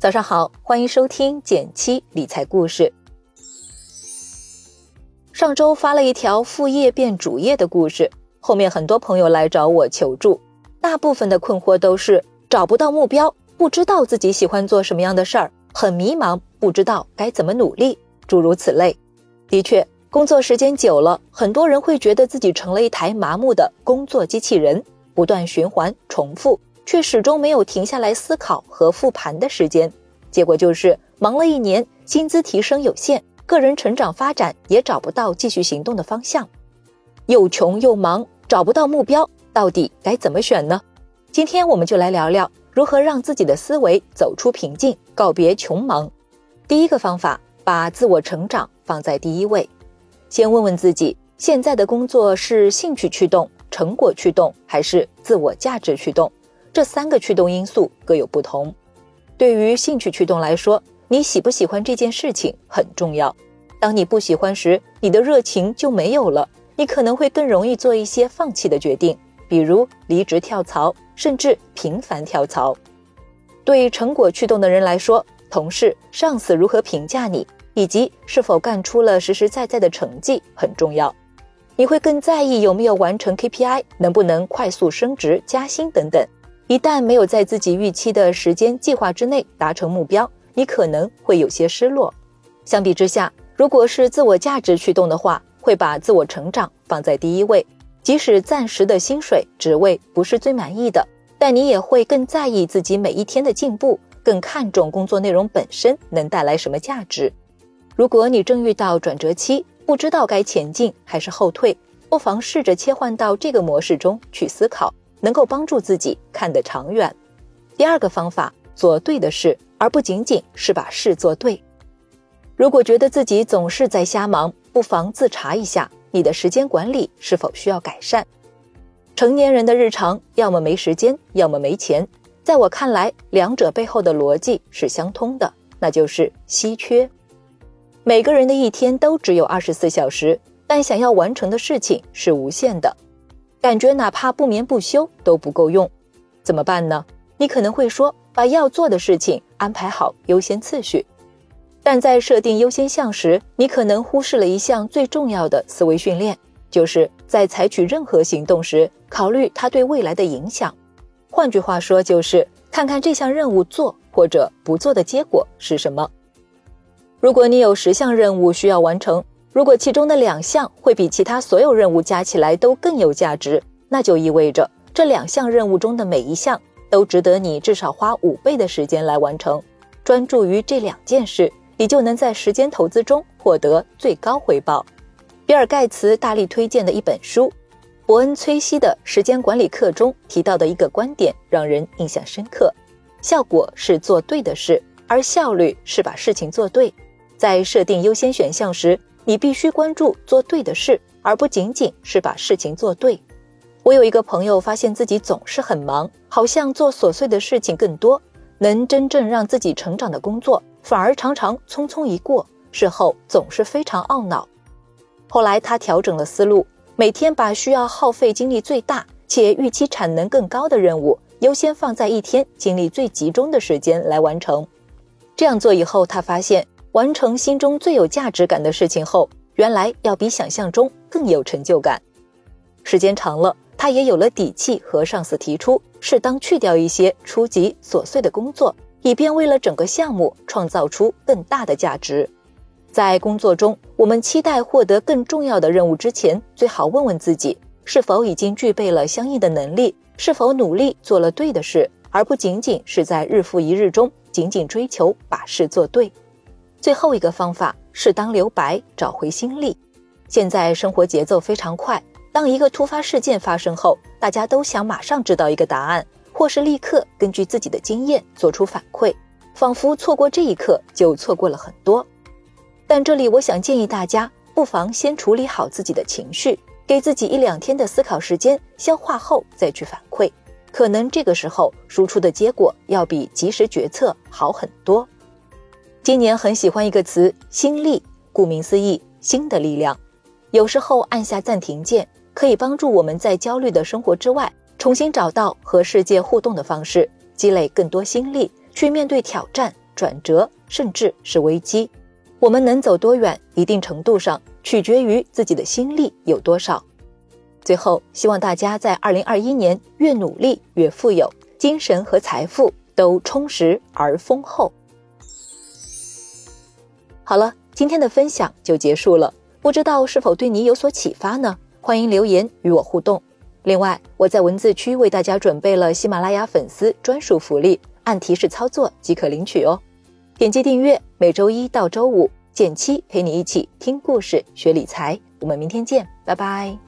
早上好，欢迎收听减七理财故事。上周发了一条副业变主业的故事，后面很多朋友来找我求助，大部分的困惑都是找不到目标，不知道自己喜欢做什么样的事儿，很迷茫，不知道该怎么努力，诸如此类。的确，工作时间久了，很多人会觉得自己成了一台麻木的工作机器人，不断循环重复。却始终没有停下来思考和复盘的时间，结果就是忙了一年，薪资提升有限，个人成长发展也找不到继续行动的方向，又穷又忙，找不到目标，到底该怎么选呢？今天我们就来聊聊如何让自己的思维走出瓶颈，告别穷忙。第一个方法，把自我成长放在第一位，先问问自己，现在的工作是兴趣驱动、成果驱动，还是自我价值驱动？这三个驱动因素各有不同。对于兴趣驱动来说，你喜不喜欢这件事情很重要。当你不喜欢时，你的热情就没有了，你可能会更容易做一些放弃的决定，比如离职跳槽，甚至频繁跳槽。对成果驱动的人来说，同事、上司如何评价你，以及是否干出了实实在在的成绩很重要。你会更在意有没有完成 KPI，能不能快速升职加薪等等。一旦没有在自己预期的时间计划之内达成目标，你可能会有些失落。相比之下，如果是自我价值驱动的话，会把自我成长放在第一位。即使暂时的薪水职位不是最满意的，但你也会更在意自己每一天的进步，更看重工作内容本身能带来什么价值。如果你正遇到转折期，不知道该前进还是后退，不妨试着切换到这个模式中去思考。能够帮助自己看得长远。第二个方法，做对的事，而不仅仅是把事做对。如果觉得自己总是在瞎忙，不妨自查一下你的时间管理是否需要改善。成年人的日常，要么没时间，要么没钱。在我看来，两者背后的逻辑是相通的，那就是稀缺。每个人的一天都只有二十四小时，但想要完成的事情是无限的。感觉哪怕不眠不休都不够用，怎么办呢？你可能会说，把要做的事情安排好优先次序。但在设定优先项时，你可能忽视了一项最重要的思维训练，就是在采取任何行动时，考虑它对未来的影响。换句话说，就是看看这项任务做或者不做的结果是什么。如果你有十项任务需要完成。如果其中的两项会比其他所有任务加起来都更有价值，那就意味着这两项任务中的每一项都值得你至少花五倍的时间来完成。专注于这两件事，你就能在时间投资中获得最高回报。比尔·盖茨大力推荐的一本书《伯恩·崔西的时间管理课》中提到的一个观点让人印象深刻：效果是做对的事，而效率是把事情做对。在设定优先选项时，你必须关注做对的事，而不仅仅是把事情做对。我有一个朋友，发现自己总是很忙，好像做琐碎的事情更多，能真正让自己成长的工作反而常常匆匆一过，事后总是非常懊恼。后来他调整了思路，每天把需要耗费精力最大且预期产能更高的任务优先放在一天精力最集中的时间来完成。这样做以后，他发现。完成心中最有价值感的事情后，原来要比想象中更有成就感。时间长了，他也有了底气和上司提出适当去掉一些初级琐碎的工作，以便为了整个项目创造出更大的价值。在工作中，我们期待获得更重要的任务之前，最好问问自己是否已经具备了相应的能力，是否努力做了对的事，而不仅仅是在日复一日中仅仅追求把事做对。最后一个方法，是当留白，找回心力。现在生活节奏非常快，当一个突发事件发生后，大家都想马上知道一个答案，或是立刻根据自己的经验做出反馈，仿佛错过这一刻就错过了很多。但这里我想建议大家，不妨先处理好自己的情绪，给自己一两天的思考时间，消化后再去反馈，可能这个时候输出的结果要比及时决策好很多。今年很喜欢一个词“心力”，顾名思义，心的力量。有时候按下暂停键，可以帮助我们在焦虑的生活之外，重新找到和世界互动的方式，积累更多心力，去面对挑战，转折，甚至是危机。我们能走多远，一定程度上取决于自己的心力有多少。最后，希望大家在二零二一年越努力越富有，精神和财富都充实而丰厚。好了，今天的分享就结束了，不知道是否对你有所启发呢？欢迎留言与我互动。另外，我在文字区为大家准备了喜马拉雅粉丝专属福利，按提示操作即可领取哦。点击订阅，每周一到周五，减七陪你一起听故事、学理财。我们明天见，拜拜。